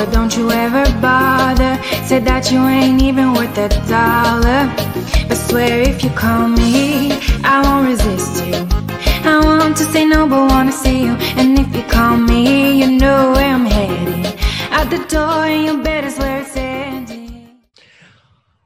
over, don't you ever bother. Said that you ain't even worth a dollar. But swear if you call me, I won't resist you. I want to say no, but wanna see you. And if you call me, you know where I'm headed. Out the door, and you better swear.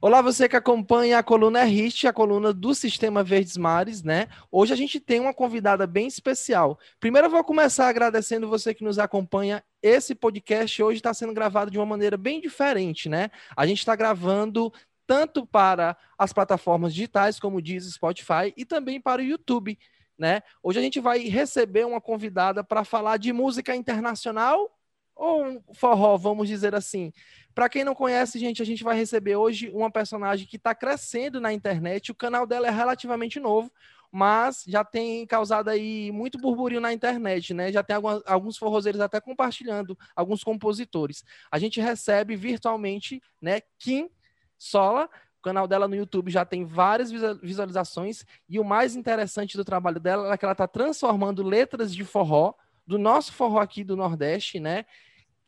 Olá, você que acompanha a coluna RIST, a coluna do Sistema Verdes Mares, né? Hoje a gente tem uma convidada bem especial. Primeiro eu vou começar agradecendo você que nos acompanha. Esse podcast hoje está sendo gravado de uma maneira bem diferente, né? A gente está gravando tanto para as plataformas digitais, como diz Spotify, e também para o YouTube, né? Hoje a gente vai receber uma convidada para falar de música internacional ou um forró, vamos dizer assim. Para quem não conhece, gente, a gente vai receber hoje uma personagem que está crescendo na internet. O canal dela é relativamente novo, mas já tem causado aí muito burburinho na internet, né? Já tem algumas, alguns forrozeiros até compartilhando, alguns compositores. A gente recebe virtualmente, né, Kim Sola. O canal dela no YouTube já tem várias visualizações e o mais interessante do trabalho dela é que ela está transformando letras de forró do nosso forró aqui do Nordeste, né,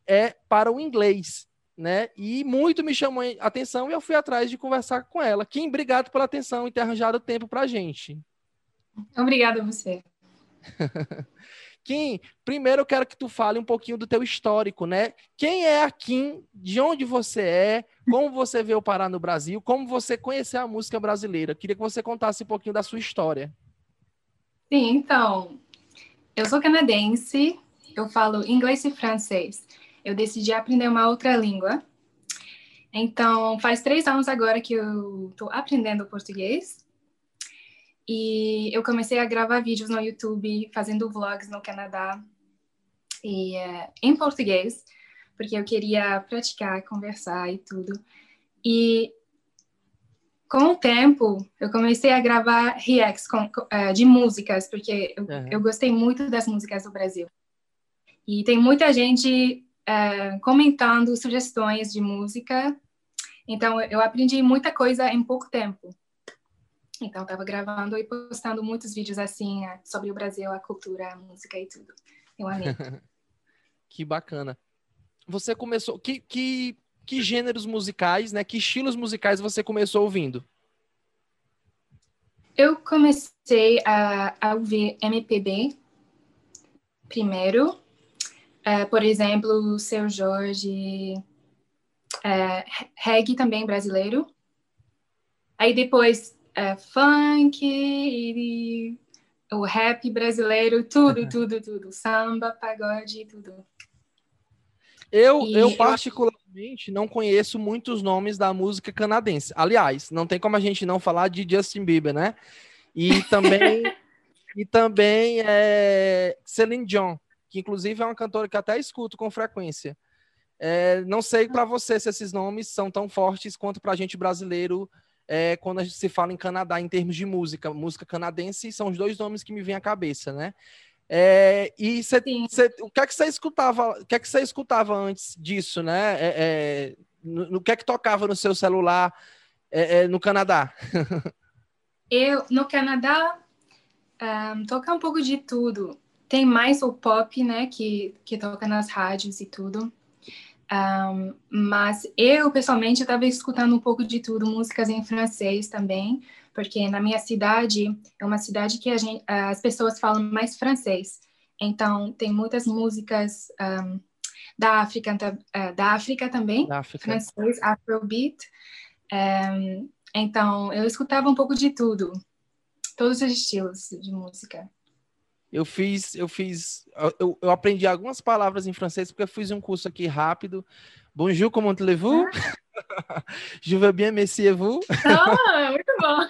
é para o inglês né? E muito me chamou a atenção e eu fui atrás de conversar com ela. Kim, obrigado pela atenção e ter arranjado tempo para a gente. Obrigada a você. Kim, primeiro eu quero que tu fale um pouquinho do teu histórico, né? Quem é a Kim? De onde você é? Como você veio parar no Brasil? Como você conheceu a música brasileira? Queria que você contasse um pouquinho da sua história. Sim, então, eu sou canadense, eu falo inglês e francês eu decidi aprender uma outra língua. Então, faz três anos agora que eu estou aprendendo português. E eu comecei a gravar vídeos no YouTube, fazendo vlogs no Canadá, e uh, em português, porque eu queria praticar, conversar e tudo. E com o tempo, eu comecei a gravar reacts com, uh, de músicas, porque eu, uhum. eu gostei muito das músicas do Brasil. E tem muita gente é, comentando sugestões de música. Então, eu aprendi muita coisa em pouco tempo. Então, estava gravando e postando muitos vídeos assim é, sobre o Brasil, a cultura, a música e tudo. Eu amei. que bacana. Você começou. Que, que, que gêneros musicais, né? Que estilos musicais você começou ouvindo? Eu comecei a, a ouvir MPB primeiro, é, por exemplo, o Seu Jorge, é, reggae também brasileiro. Aí depois é, funk, e, o rap brasileiro, tudo, uhum. tudo, tudo. Samba, pagode, tudo. Eu, e eu particularmente não conheço muitos nomes da música canadense. Aliás, não tem como a gente não falar de Justin Bieber, né? E também e também é Celine Dion que inclusive é uma cantora que até escuto com frequência. É, não sei para você se esses nomes são tão fortes quanto para a gente brasileiro é, quando a gente se fala em Canadá em termos de música. Música canadense são os dois nomes que me vêm à cabeça, né? É, e cê, cê, o que é que você escutava? O que é que você escutava antes disso, né? É, é, no, no, que é que tocava no seu celular é, é, no Canadá? Eu no Canadá um, toca um pouco de tudo tem mais o pop, né, que, que toca nas rádios e tudo. Um, mas eu, pessoalmente, estava escutando um pouco de tudo, músicas em francês também, porque na minha cidade, é uma cidade que gente, as pessoas falam mais francês. Então, tem muitas músicas um, da, África, uh, da África também, da África. francês, afrobeat. Um, então, eu escutava um pouco de tudo, todos os estilos de música. Eu fiz, eu fiz, eu, eu aprendi algumas palavras em francês porque eu fiz um curso aqui rápido. Bonjour, comment allez-vous? Ah. Je veux bien, merci et vous? Ah, muito bom.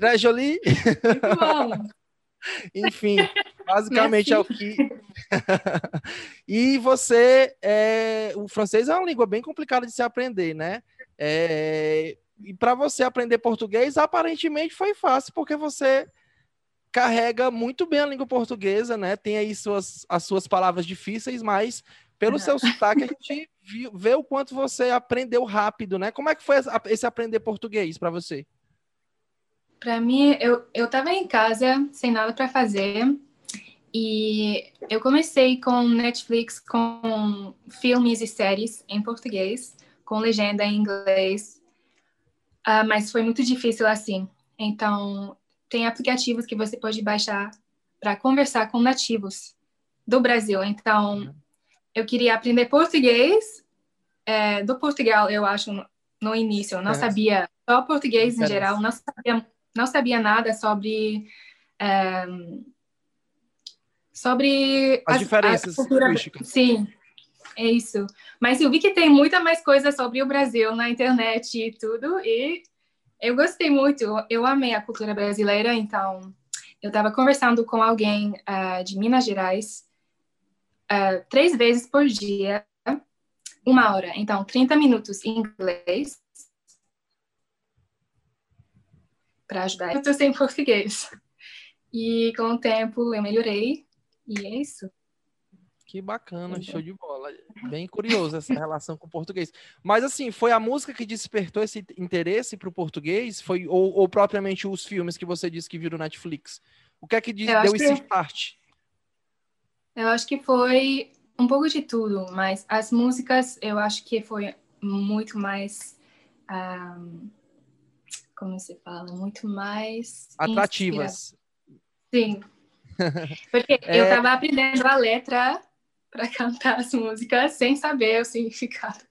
Très joli. Muito bom. Enfim, basicamente é o que. e você, é... o francês é uma língua bem complicada de se aprender, né? É... E para você aprender português, aparentemente foi fácil, porque você carrega muito bem a língua portuguesa, né? Tem aí suas, as suas palavras difíceis, mas pelo seu sotaque a gente viu, vê o quanto você aprendeu rápido, né? Como é que foi esse aprender português para você? Para mim, eu eu estava em casa sem nada para fazer E eu comecei com Netflix com filmes e séries em português, com legenda em inglês, uh, mas foi muito difícil assim. Então, tem aplicativos que você pode baixar para conversar com nativos do Brasil. Então, eu queria aprender português é, do Portugal, eu acho, no início. Eu não sabia só português em geral, não sabia, não sabia nada sobre é, sobre as, as diferenças cultura... Sim, é isso. Mas eu vi que tem muita mais coisa sobre o Brasil na internet e tudo, e eu gostei muito. Eu amei a cultura brasileira, então eu estava conversando com alguém uh, de Minas Gerais uh, três vezes por dia, uma hora. Então, 30 minutos em inglês para ajudar. Eu sem português. E com o tempo eu melhorei e é isso. Que bacana, uhum. show de bola. Bem curioso essa relação com o português. Mas assim, foi a música que despertou esse interesse para o português? Foi ou, ou, propriamente os filmes que você disse que viram no Netflix? O que é que deu esse que... start? Eu acho que foi um pouco de tudo, mas as músicas eu acho que foi muito mais um, como se fala, muito mais atrativas. Sim, porque é... eu estava aprendendo a letra para cantar as músicas sem saber o significado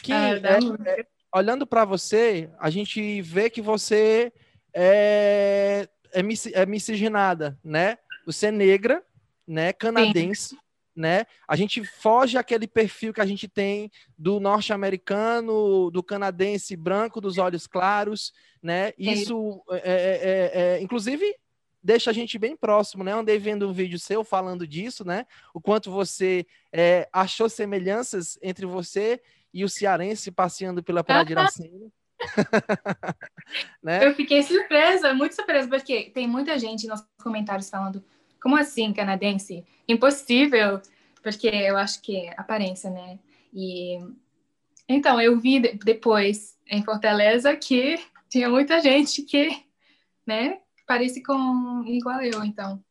que, uh, da é, música. É, olhando para você, a gente vê que você é, é, é miscigenada, né? Você é negra, né? Canadense. Sim. Né? A gente foge aquele perfil que a gente tem do norte-americano, do canadense branco, dos olhos claros, né? Isso, é, é, é, inclusive, deixa a gente bem próximo, né? Andei vendo um vídeo seu falando disso, né? O quanto você é, achou semelhanças entre você e o cearense passeando pela Praia de Iracema. né? Eu fiquei surpresa, muito surpresa, porque tem muita gente nos comentários falando como assim, canadense? Impossível, porque eu acho que é aparência, né? E então eu vi depois em Fortaleza que tinha muita gente que, né, parece com igual eu, então.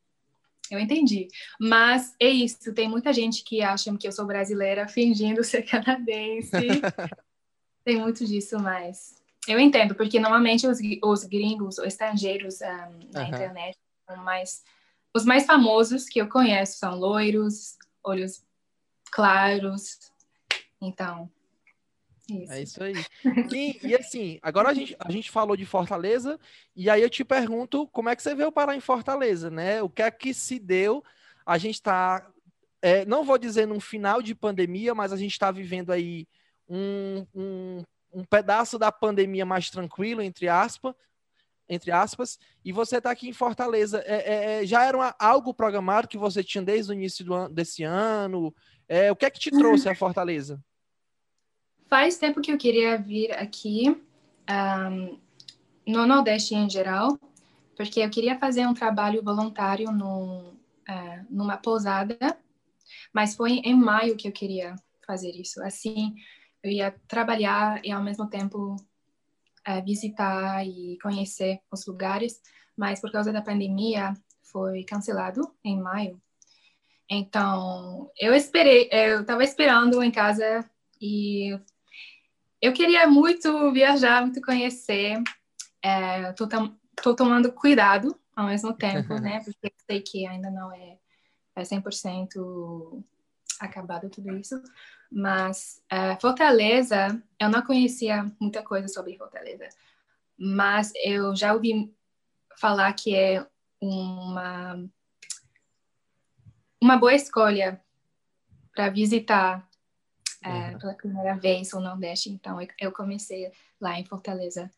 Eu entendi. Mas é isso, tem muita gente que acha que eu sou brasileira fingindo ser canadense. tem muito disso, mas eu entendo, porque normalmente os, os gringos, os estrangeiros um, na uhum. internet são mais os mais famosos que eu conheço são loiros, olhos claros. Então, isso. É isso aí. E, e, assim, agora a gente, a gente falou de Fortaleza, e aí eu te pergunto como é que você veio parar em Fortaleza, né? O que é que se deu? A gente está, é, não vou dizer num final de pandemia, mas a gente está vivendo aí um, um, um pedaço da pandemia mais tranquilo, entre aspas, entre aspas, e você está aqui em Fortaleza. É, é, é, já era uma, algo programado que você tinha desde o início do, desse ano? É, o que é que te trouxe a Fortaleza? Faz tempo que eu queria vir aqui, um, no Nordeste em geral, porque eu queria fazer um trabalho voluntário no, uh, numa pousada, mas foi em maio que eu queria fazer isso. Assim, eu ia trabalhar e ao mesmo tempo uh, visitar e conhecer os lugares, mas por causa da pandemia foi cancelado em maio. Então, eu esperei, eu estava esperando em casa e eu queria muito viajar, muito conhecer. Estou é, tomando cuidado ao mesmo tempo, né? Porque sei que ainda não é, é 100% acabado tudo isso. Mas é, Fortaleza, eu não conhecia muita coisa sobre Fortaleza. Mas eu já ouvi falar que é uma, uma boa escolha para visitar é, uhum. pela primeira vez no Nordeste. Então, eu comecei lá em Fortaleza.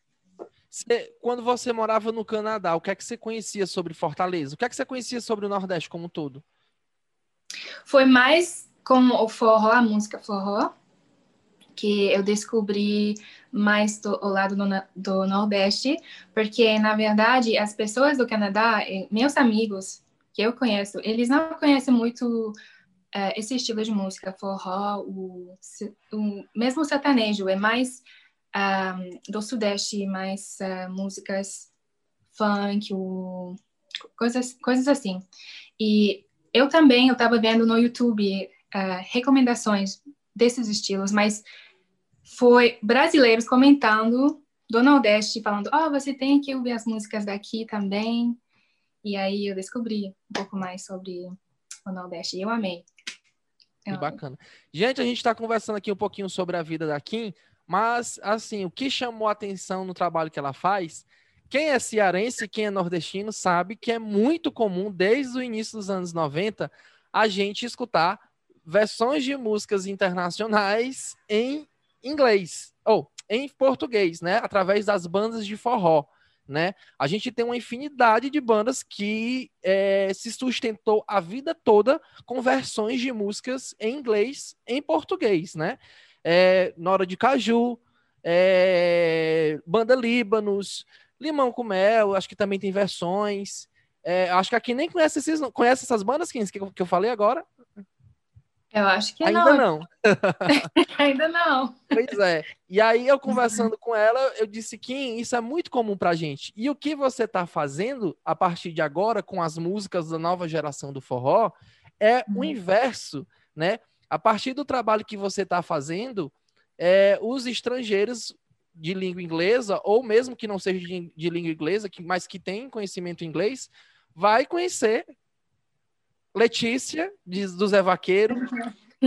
Você, quando você morava no Canadá, o que é que você conhecia sobre Fortaleza? O que é que você conhecia sobre o Nordeste como um todo? Foi mais como o forró, a música forró, que eu descobri mais do lado do, do, Nordeste, porque, na verdade, as pessoas do Canadá, meus amigos que eu conheço, eles não conhecem muito é, esse estilo de música, forró, o, o mesmo sertanejo, é mais um, do Sudeste, mais uh, músicas funk, o, coisas, coisas assim. E eu também, eu estava vendo no YouTube uh, recomendações desses estilos, mas foi brasileiros comentando do Nordeste, falando, ó, oh, você tem que ouvir as músicas daqui também. E aí eu descobri um pouco mais sobre o Nordeste e eu amei. Que eu... bacana. Gente, a gente está conversando aqui um pouquinho sobre a vida da Kim, mas, assim, o que chamou a atenção no trabalho que ela faz, quem é cearense, quem é nordestino, sabe que é muito comum, desde o início dos anos 90, a gente escutar versões de músicas internacionais em inglês, ou em português, né? Através das bandas de forró, né? A gente tem uma infinidade de bandas que é, se sustentou a vida toda com versões de músicas em inglês, em português, né? É, Nora de Caju, é, Banda Líbanos, Limão com Mel, acho que também tem versões. É, acho que aqui nem conhece, esses, conhece essas bandas que, que eu falei agora. Eu acho que Ainda não. não. Ainda não. Pois é. E aí eu conversando com ela, eu disse que isso é muito comum pra gente. E o que você está fazendo a partir de agora com as músicas da nova geração do forró é o uhum. inverso, né? A partir do trabalho que você está fazendo, é, os estrangeiros de língua inglesa, ou mesmo que não seja de, de língua inglesa, que, mas que tem conhecimento inglês, vai conhecer Letícia, de, do Zé Vaqueiro,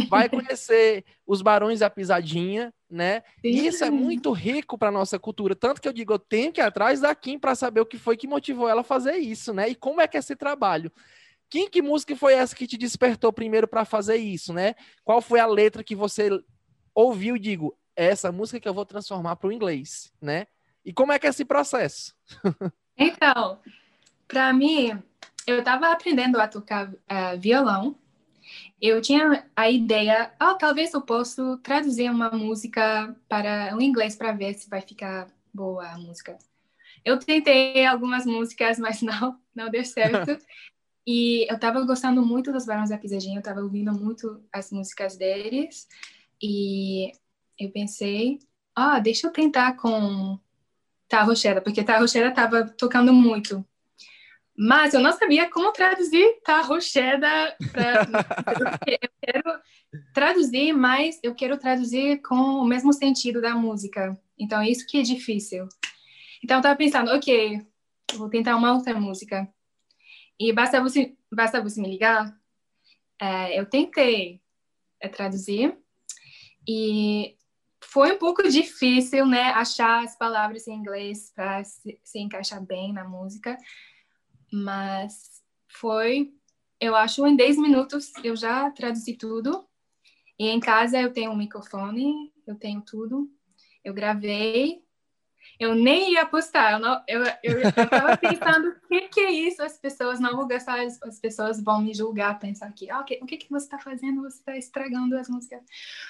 vai conhecer os Barões da Pisadinha, né? E isso é muito rico para nossa cultura. Tanto que eu digo, eu tenho que ir atrás da Kim para saber o que foi que motivou ela a fazer isso, né? E como é que é esse trabalho. Kim, que música foi essa que te despertou primeiro para fazer isso, né? Qual foi a letra que você ouviu e digo, é essa música que eu vou transformar para o inglês, né? E como é que é esse processo? então, para mim, eu estava aprendendo a tocar uh, violão. Eu tinha a ideia, oh, talvez eu possa traduzir uma música para o inglês para ver se vai ficar boa a música. Eu tentei algumas músicas, mas não, não deu certo. e eu estava gostando muito dos Barões da Pisadinha, eu estava ouvindo muito as músicas deles. E eu pensei, ah, deixa eu tentar com Tá Rochera, porque Tá Rochera estava tocando muito. Mas eu não sabia como traduzir Rochera para. eu quero traduzir, mas eu quero traduzir com o mesmo sentido da música. Então, isso que é difícil. Então, eu estava pensando, ok, vou tentar uma outra música. E basta você, basta você me ligar. É, eu tentei é, traduzir e foi um pouco difícil, né, achar as palavras em inglês para se, se, encaixar bem na música, mas foi, eu acho, em 10 minutos eu já traduzi tudo. E em casa eu tenho um microfone, eu tenho tudo. Eu gravei. Eu nem ia postar, eu, não, eu, eu, eu tava pensando, o que, que é isso? As pessoas não vão gostar, as, as pessoas vão me julgar, pensar que, okay, o que, que você está fazendo? Você está estragando as músicas.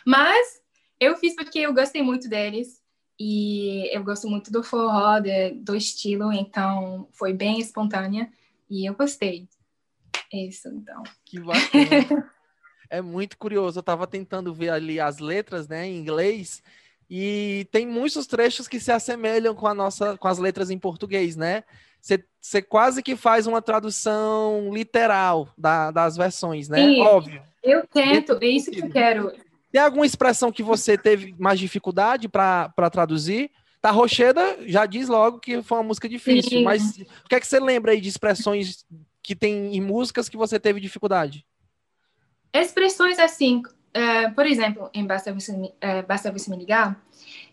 Mas eu fiz porque eu gostei muito deles e eu gosto muito do forró, do estilo, então foi bem espontânea e eu gostei. Isso, então. Que bacana. é muito curioso. Eu estava tentando ver ali as letras, né, em inglês, e tem muitos trechos que se assemelham com a nossa, com as letras em português, né? Você quase que faz uma tradução literal da, das versões, né? Sim, Óbvio. Eu tento, é isso que eu quero. Tem alguma expressão que você teve mais dificuldade para traduzir? Tá Rocheda já diz logo que foi uma música difícil, Sim. mas o que é que você lembra aí de expressões que tem em músicas que você teve dificuldade? Expressões assim, uh, por exemplo, em Basta Você, uh, Basta Você Me Ligar,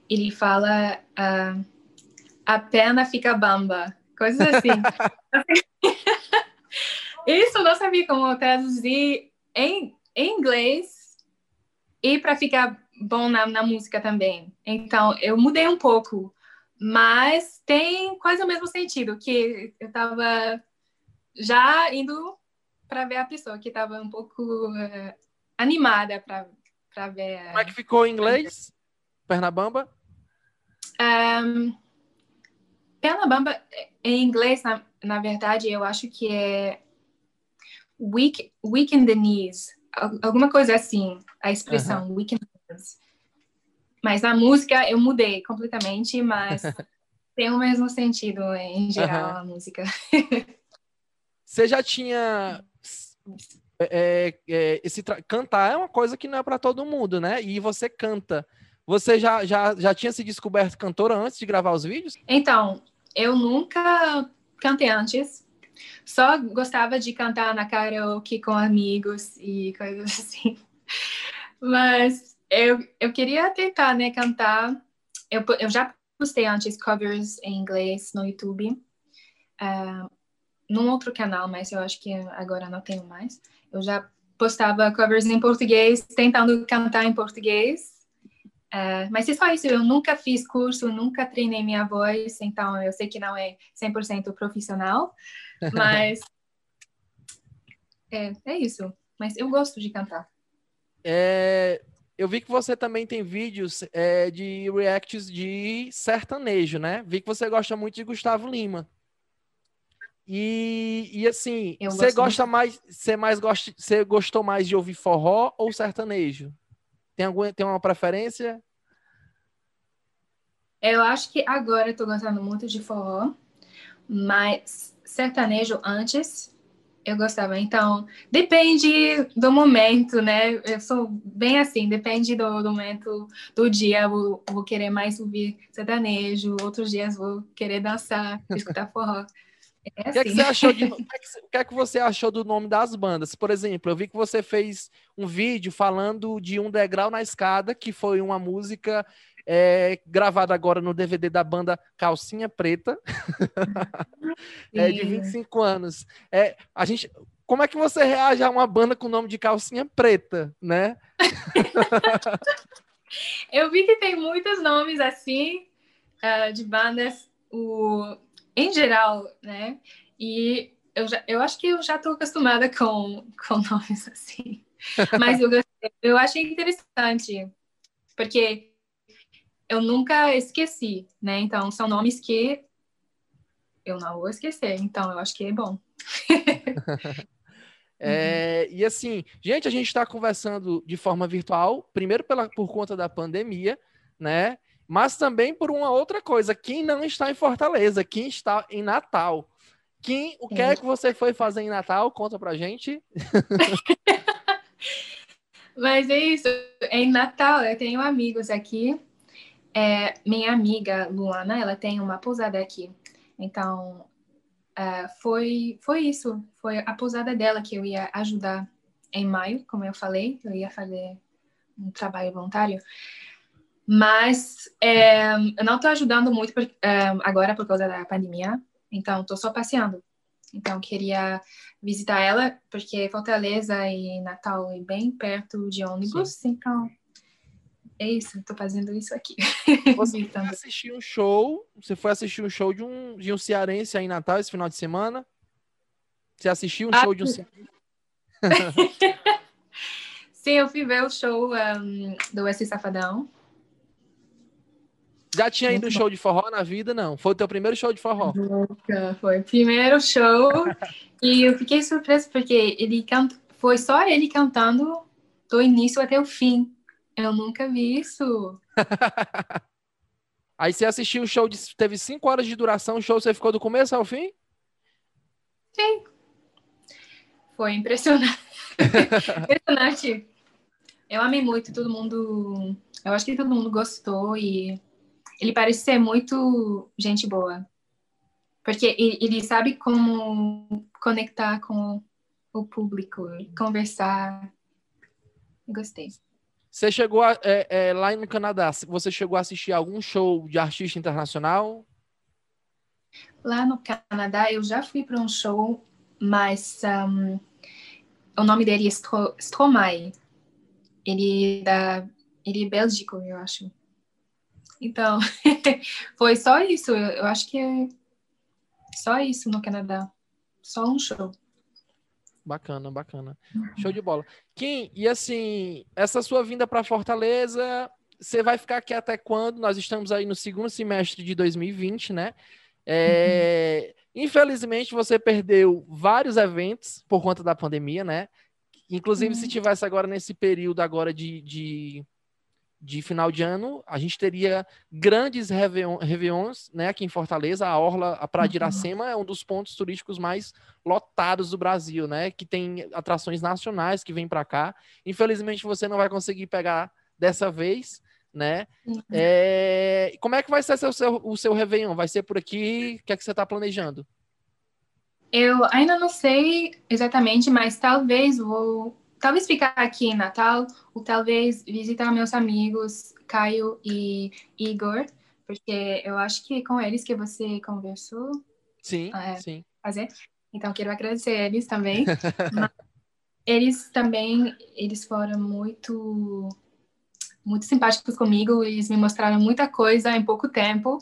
ele fala uh, a perna fica bamba, coisas assim. Isso eu não sabia como traduzir em, em inglês e para ficar bom na, na música também. Então, eu mudei um pouco, mas tem quase o mesmo sentido, que eu estava já indo para ver a pessoa que estava um pouco uh, animada para ver. Como é que ficou em inglês? Pernabamba? Um, Pernabamba, em inglês, na, na verdade, eu acho que é weak, weak in the knees alguma coisa assim, a expressão uhum. weekend Mas na música eu mudei completamente, mas tem o mesmo sentido em geral uhum. a música. Você já tinha é, é, esse cantar é uma coisa que não é para todo mundo, né? E você canta. Você já, já, já tinha se descoberto cantora antes de gravar os vídeos? Então, eu nunca cantei antes. Só gostava de cantar na karaoke com amigos e coisas assim. Mas eu, eu queria tentar, né, cantar. Eu, eu já postei antes covers em inglês no YouTube. Uh, num outro canal, mas eu acho que agora não tenho mais. Eu já postava covers em português, tentando cantar em português. Uh, mas é só isso, eu nunca fiz curso, nunca treinei minha voz, então eu sei que não é 100% profissional, mas é, é isso. Mas eu gosto de cantar. É, eu vi que você também tem vídeos é, de reacts de sertanejo, né? Vi que você gosta muito de Gustavo Lima. E, e assim, você gosta muito. mais, você mais gosta, você gostou mais de ouvir forró ou sertanejo? Tem alguma, tem uma preferência? Eu acho que agora eu tô gostando muito de forró, mas sertanejo antes eu gostava. Então, depende do momento, né? Eu sou bem assim, depende do, do momento do dia. Vou, vou querer mais ouvir sertanejo, outros dias vou querer dançar, escutar forró. É o, que é que você assim. achou de, é o que é que você achou do nome das bandas? Por exemplo, eu vi que você fez um vídeo falando de Um Degrau na Escada, que foi uma música é, gravada agora no DVD da banda Calcinha Preta, é, de 25 anos. É, a gente, como é que você reage a uma banda com o nome de Calcinha Preta, né? eu vi que tem muitos nomes assim, uh, de bandas. O em geral, né? E eu, já, eu acho que eu já estou acostumada com, com nomes assim. Mas eu, eu achei interessante, porque eu nunca esqueci, né? Então, são nomes que eu não vou esquecer. Então, eu acho que é bom. É, e assim, gente, a gente está conversando de forma virtual, primeiro pela, por conta da pandemia, né? mas também por uma outra coisa. Quem não está em Fortaleza, quem está em Natal. Quem, o que é que você foi fazer em Natal? Conta pra gente. Mas é isso. Em Natal, eu tenho amigos aqui. É, minha amiga Luana, ela tem uma pousada aqui. Então, é, foi, foi isso. Foi a pousada dela que eu ia ajudar em maio, como eu falei. Eu ia fazer um trabalho voluntário. Mas é, eu não estou ajudando muito por, é, agora por causa da pandemia, então estou só passeando. Então queria visitar ela, porque Fortaleza e Natal é bem perto de ônibus, Sim. então é isso, estou fazendo isso aqui. Você foi assistir um show, você foi assistir um show de um, de um cearense aí em Natal esse final de semana? Você assistiu um ah, show de um cearense? Sim, eu fui ver o show um, do S Safadão. Já tinha ido no show de forró na vida, não? Foi o teu primeiro show de forró? Nunca, foi primeiro show. e eu fiquei surpresa porque ele canta, foi só ele cantando do início até o fim. Eu nunca vi isso. Aí você assistiu o show, de, teve cinco horas de duração, o show você ficou do começo ao fim? Sim. Foi impressionante. impressionante. Eu amei muito, todo mundo. Eu acho que todo mundo gostou e ele parece ser muito gente boa. Porque ele sabe como conectar com o público, conversar. Gostei. Você chegou a, é, é, lá no Canadá, você chegou a assistir algum show de artista internacional? Lá no Canadá, eu já fui para um show, mas um, o nome dele é Stro Stromae. Ele é, da, ele é bélgico, eu acho. Então, foi só isso. Eu, acho que é só isso no Canadá. Só um show. Bacana, bacana. Show de bola. Kim, e assim, essa sua vinda para Fortaleza, você vai ficar aqui até quando? Nós estamos aí no segundo semestre de 2020, né? É, uhum. Infelizmente, você perdeu vários eventos por conta da pandemia, né? Inclusive, uhum. se tivesse agora nesse período agora de, de de final de ano, a gente teria grandes réveillons, né, aqui em Fortaleza, a Orla, a Praia de uhum. Iracema é um dos pontos turísticos mais lotados do Brasil, né, que tem atrações nacionais que vêm para cá. Infelizmente você não vai conseguir pegar dessa vez, né? Uhum. É... Como é que vai ser o seu, o seu Réveillon? Vai ser por aqui? O que é que você está planejando? Eu ainda não sei exatamente, mas talvez vou talvez ficar aqui em Natal ou talvez visitar meus amigos Caio e Igor, porque eu acho que é com eles que você conversou. Sim, é, sim. Fazer. Então quero agradecer eles também. eles também eles foram muito muito simpáticos comigo, eles me mostraram muita coisa em pouco tempo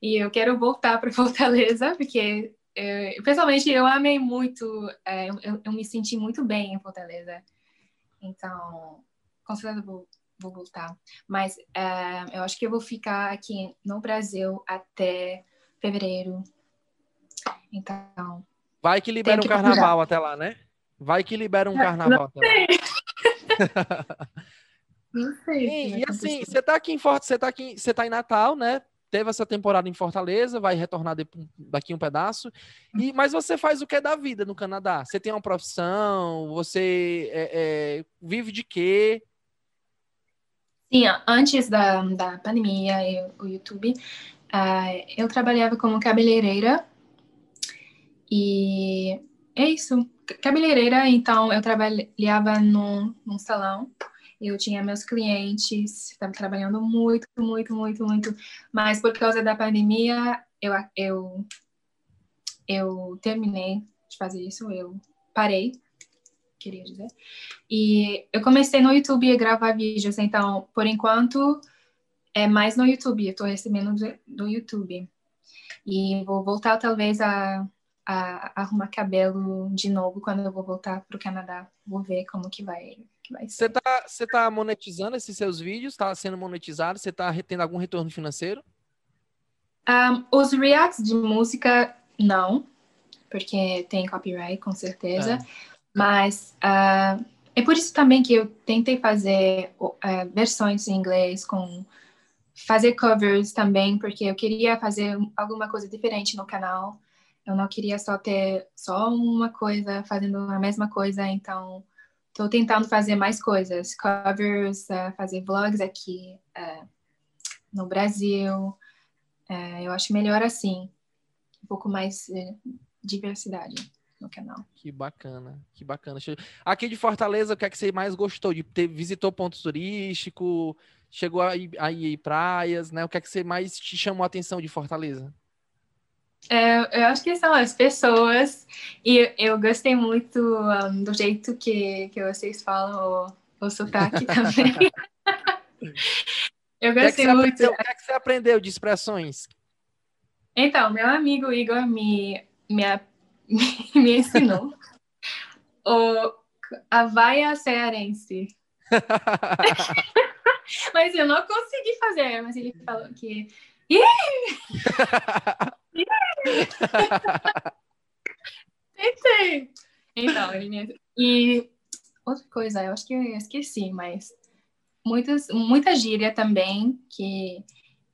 e eu quero voltar para Fortaleza porque é, pessoalmente eu amei muito, é, eu, eu, me senti muito bem em Fortaleza. Então, com certeza vou, vou voltar. Mas é, eu acho que eu vou ficar aqui no Brasil até fevereiro. Então. Vai que libera um carnaval até lá, né? Vai que libera um carnaval até lá. Não sei. E, e assim, você tá aqui em Forte, você tá aqui, você tá em Natal, né? Teve essa temporada em Fortaleza, vai retornar daqui um pedaço. E, mas você faz o que da vida no Canadá? Você tem uma profissão? Você é, é, vive de quê? Sim, antes da, da pandemia e o YouTube, uh, eu trabalhava como cabeleireira. E é isso. Cabeleireira, então, eu trabalhava num, num salão eu tinha meus clientes, estava trabalhando muito, muito, muito, muito, mas por causa da pandemia, eu, eu, eu terminei de fazer isso, eu parei, queria dizer, e eu comecei no YouTube a gravar vídeos, então, por enquanto, é mais no YouTube, eu estou recebendo do, YouTube, e vou voltar talvez a, a arrumar cabelo de novo quando eu vou voltar para o Canadá, vou ver como que vai você tá, você tá monetizando esses seus vídeos? Está sendo monetizado? Você está tendo algum retorno financeiro? Um, os reacts de música, não, porque tem copyright, com certeza. É. Mas uh, é por isso também que eu tentei fazer uh, versões em inglês, com fazer covers também, porque eu queria fazer alguma coisa diferente no canal. Eu não queria só ter só uma coisa fazendo a mesma coisa, então Estou tentando fazer mais coisas, covers, uh, fazer vlogs aqui uh, no Brasil. Uh, eu acho melhor assim, um pouco mais diversidade no canal. Que bacana, que bacana. Aqui de Fortaleza, o que é que você mais gostou? De ter visitou pontos turísticos, chegou a ir, a ir praias, né? O que é que você mais te chamou a atenção de Fortaleza? É, eu acho que são as pessoas, e eu gostei muito um, do jeito que, que vocês falam o, o sotaque também. eu gostei que é que muito. O que, é que você aprendeu de expressões? Então, meu amigo Igor me, me, me ensinou o, a vaia cearense. mas eu não consegui fazer, mas ele falou que. Tentei. Então, ele E outra coisa, eu acho que eu esqueci, mas muitas, muita gíria também, que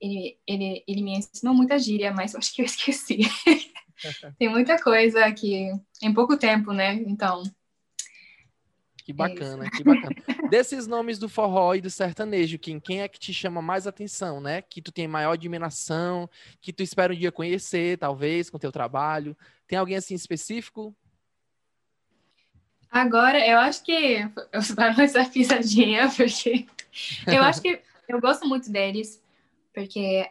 ele, ele, ele me ensinou muita gíria, mas eu acho que eu esqueci. Tem muita coisa que em pouco tempo, né? Então, que bacana, é que bacana. Desses nomes do forró e do sertanejo, quem, quem é que te chama mais atenção, né? Que tu tem maior admiração, que tu espera um dia conhecer, talvez, com teu trabalho. Tem alguém assim específico? Agora, eu acho que eu vou essa pisadinha, porque eu acho que eu gosto muito deles, porque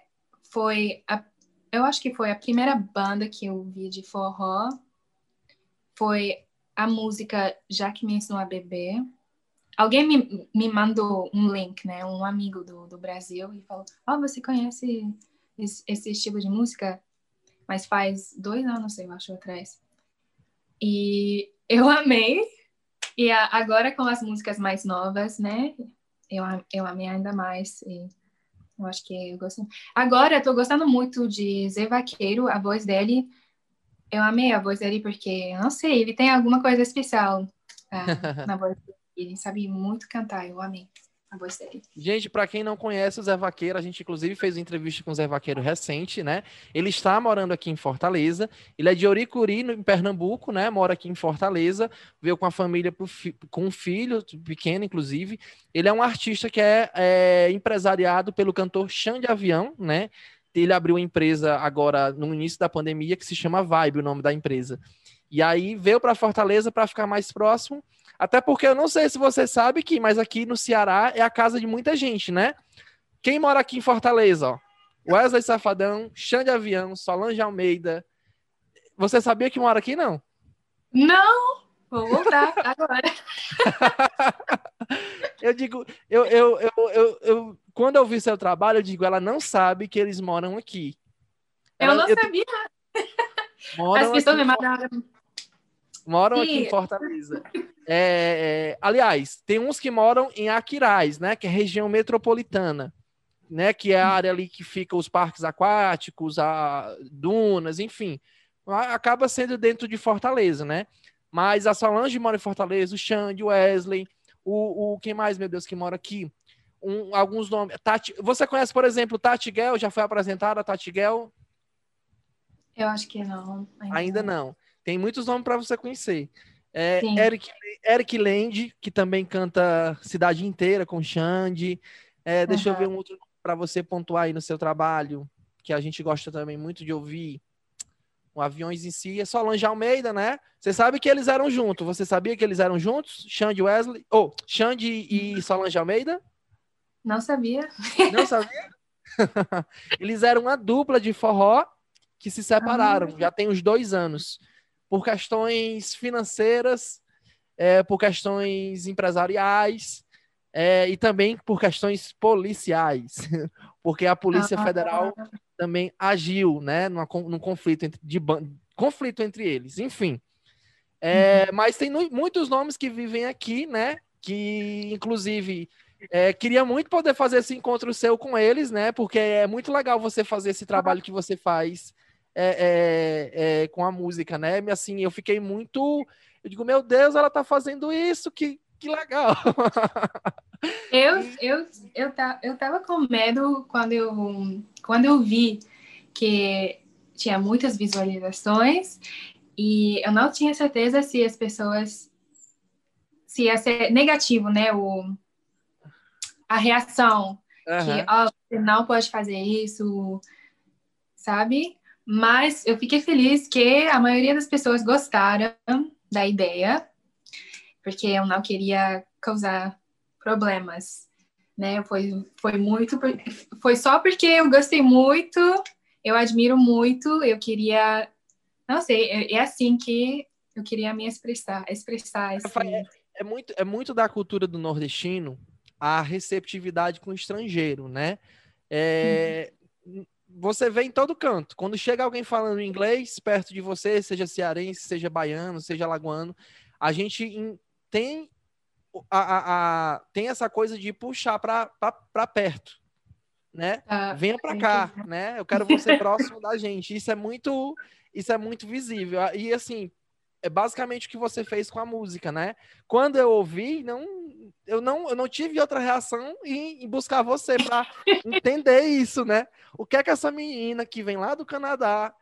foi a, eu acho que foi a primeira banda que eu vi de forró. Foi a música Já que me ensinou a beber. Alguém me, me mandou um link, né? Um amigo do, do Brasil e falou: Oh, você conhece esse, esse estilo de música? Mas faz dois anos, eu acho, atrás. E eu amei. E agora com as músicas mais novas, né? Eu, eu amei ainda mais. E eu acho que eu gosto. Agora eu tô gostando muito de Zé Vaqueiro, a voz dele eu amei a voz dele porque, não sei, ele tem alguma coisa especial uh, na voz dele. Ele sabe muito cantar, eu amei. você. Gente, para quem não conhece o Zé Vaqueiro, a gente inclusive fez uma entrevista com o Zé Vaqueiro recente, né? Ele está morando aqui em Fortaleza. Ele é de Oricuri, em Pernambuco, né? Mora aqui em Fortaleza. Veio com a família fi, com um filho pequeno, inclusive. Ele é um artista que é, é empresariado pelo cantor Xande Avião, né? Ele abriu uma empresa agora no início da pandemia que se chama Vibe, o nome da empresa. E aí veio para Fortaleza para ficar mais próximo até porque eu não sei se você sabe que, mas aqui no Ceará é a casa de muita gente, né? Quem mora aqui em Fortaleza, ó? Wesley Safadão, Xande Avião, Solange Almeida. Você sabia que mora aqui, não? Não! Vou voltar agora. eu digo, eu, eu, eu, eu, eu, quando eu vi seu trabalho, eu digo, ela não sabe que eles moram aqui. Ela, eu não eu, sabia. As pessoas me mandaram moram Sim. aqui em Fortaleza. É, é, aliás, tem uns que moram em Aquiraz, né? Que é região metropolitana, né? Que é a área ali que fica os parques aquáticos, a dunas, enfim. Acaba sendo dentro de Fortaleza, né? Mas a Solange mora em Fortaleza, o Xande, o Wesley, o, o quem mais, meu Deus, que mora aqui? Um, alguns nomes. Tati, você conhece, por exemplo, Tati Gell? Já foi apresentada a Tati Gell? Eu acho que não. Ainda, ainda não. Tem muitos nomes para você conhecer. É, Eric, Eric Land, que também canta Cidade Inteira com Xande. É, deixa uhum. eu ver um outro para você pontuar aí no seu trabalho, que a gente gosta também muito de ouvir. O Aviões em si é Solange Almeida, né? Você sabe que eles eram juntos. Você sabia que eles eram juntos? Xande Wesley. Ou, oh, Xande e Solange Almeida? Não sabia. Não sabia? eles eram uma dupla de forró que se separaram. Ah. Já tem uns dois anos por questões financeiras, é, por questões empresariais é, e também por questões policiais, porque a Polícia ah, Federal também agiu, né, numa, num conflito entre, de, conflito entre eles. Enfim, é, uhum. mas tem muitos nomes que vivem aqui, né, que inclusive é, queria muito poder fazer esse encontro seu com eles, né? Porque é muito legal você fazer esse trabalho que você faz é, é, é, com a música, né? Assim, eu fiquei muito. Eu digo, meu Deus, ela tá fazendo isso, que, que legal. Eu, eu, eu, tá, eu tava com medo quando eu, quando eu vi que tinha muitas visualizações e eu não tinha certeza se as pessoas se ia ser negativo, né, o a reação uhum. que oh, você não pode fazer isso, sabe? Mas eu fiquei feliz que a maioria das pessoas gostaram da ideia, porque eu não queria causar problemas, né? Foi, foi muito, foi só porque eu gostei muito, eu admiro muito, eu queria, não sei, é, é assim que eu queria me expressar, expressar esse... É, é muito, é muito da cultura do nordestino a receptividade com o estrangeiro, né? É, uhum você vê em todo canto. Quando chega alguém falando inglês perto de você, seja cearense, seja baiano, seja lagoano, a gente tem a, a, a tem essa coisa de puxar para perto, né? Ah, Venha para cá, né? Eu quero você próximo da gente. Isso é muito isso é muito visível. E assim, é basicamente o que você fez com a música, né? Quando eu ouvi, não, eu não, eu não tive outra reação em, em buscar você para entender isso, né? O que é que essa menina que vem lá do Canadá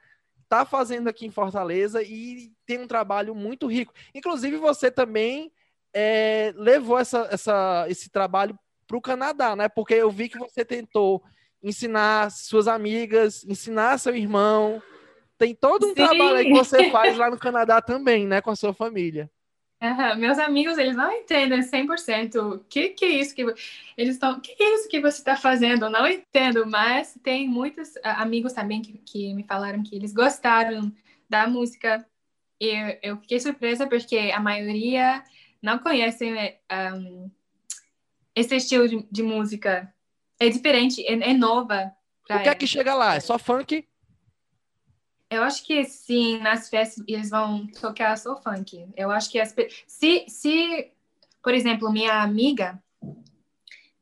tá fazendo aqui em Fortaleza e tem um trabalho muito rico. Inclusive você também é, levou essa, essa, esse trabalho para o Canadá, né? Porque eu vi que você tentou ensinar suas amigas, ensinar seu irmão, tem todo um Sim. trabalho que você faz lá no Canadá também, né, com a sua família. Uhum. Meus amigos, eles não entendem 100% o que, que é isso que eles estão, que, que é isso que você está fazendo? Eu não entendo, mas tem muitos amigos também que, que me falaram que eles gostaram da música. E eu, eu fiquei surpresa porque a maioria não conhecem um, esse estilo de, de, música. É diferente, é, é nova. O que é que chega lá? É só funk? Eu acho que sim, nas festas eles vão tocar só funk. Eu acho que as, se, se, por exemplo, minha amiga,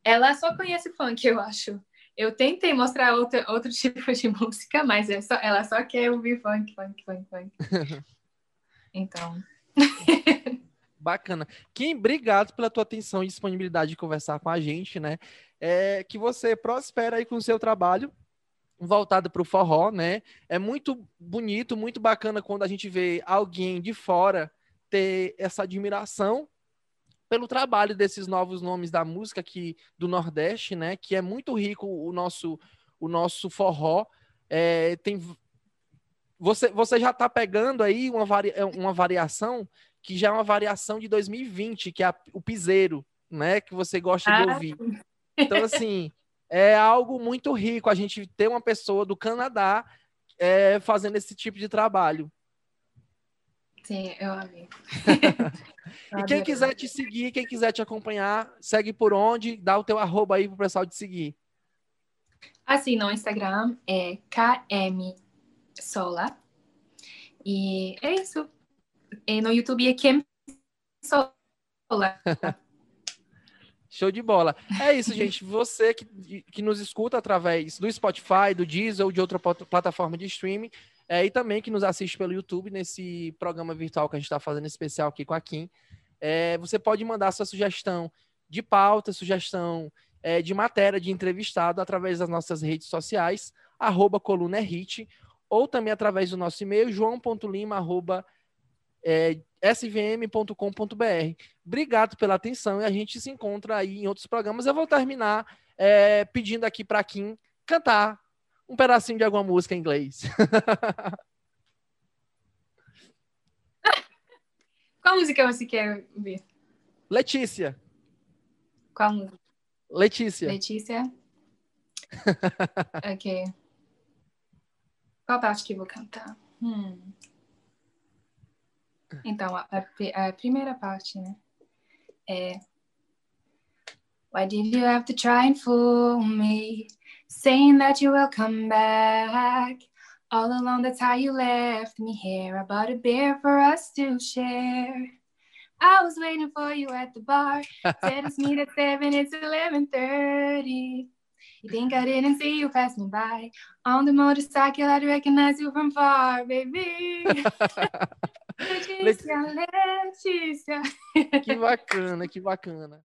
ela só conhece funk, eu acho. Eu tentei mostrar outro, outro tipo de música, mas é só, ela só quer ouvir funk, funk, funk, funk. então. Bacana. Kim, obrigado pela tua atenção e disponibilidade de conversar com a gente, né? É, que você prospere aí com o seu trabalho voltado para o forró, né? É muito bonito, muito bacana quando a gente vê alguém de fora ter essa admiração pelo trabalho desses novos nomes da música aqui do Nordeste, né? Que é muito rico o nosso o nosso forró. É, tem você, você já está pegando aí uma, vari, uma variação que já é uma variação de 2020, que é a, o piseiro, né? Que você gosta de ah. ouvir. Então, assim, é algo muito rico a gente ter uma pessoa do Canadá é, fazendo esse tipo de trabalho. Sim, eu amei. e quem quiser te seguir, quem quiser te acompanhar, segue por onde? Dá o teu arroba aí pro pessoal te seguir. Assim, no Instagram é KM Sola. E é isso. E no YouTube é Kim Sola. Show de bola. É isso, gente. Você que, que nos escuta através do Spotify, do Deezer ou de outra plataforma de streaming, é, e também que nos assiste pelo YouTube nesse programa virtual que a gente está fazendo especial aqui com a Kim. É, você pode mandar sua sugestão de pauta, sugestão é, de matéria, de entrevistado, através das nossas redes sociais, arroba coluna hit, ou também através do nosso e-mail, joão.lima, arroba, é, svm.com.br. Obrigado pela atenção e a gente se encontra aí em outros programas. Eu vou terminar é, pedindo aqui para Kim cantar um pedacinho de alguma música em inglês. Qual música você quer ouvir? Letícia. Qual música? Letícia. Letícia. ok. Qual parte que eu vou cantar? Hum. Então, a, a, a primeira parte, né? É. Why did you have to try and fool me? Saying that you will come back. All along, that's how you left me here. I bought a beer for us to share. I was waiting for you at the bar. Said it's meet at seven, it's eleven thirty. You think I didn't see you pass me by on the motorcycle? I'd recognize you from far, baby. Letícia, Letícia. Que bacana, que bacana.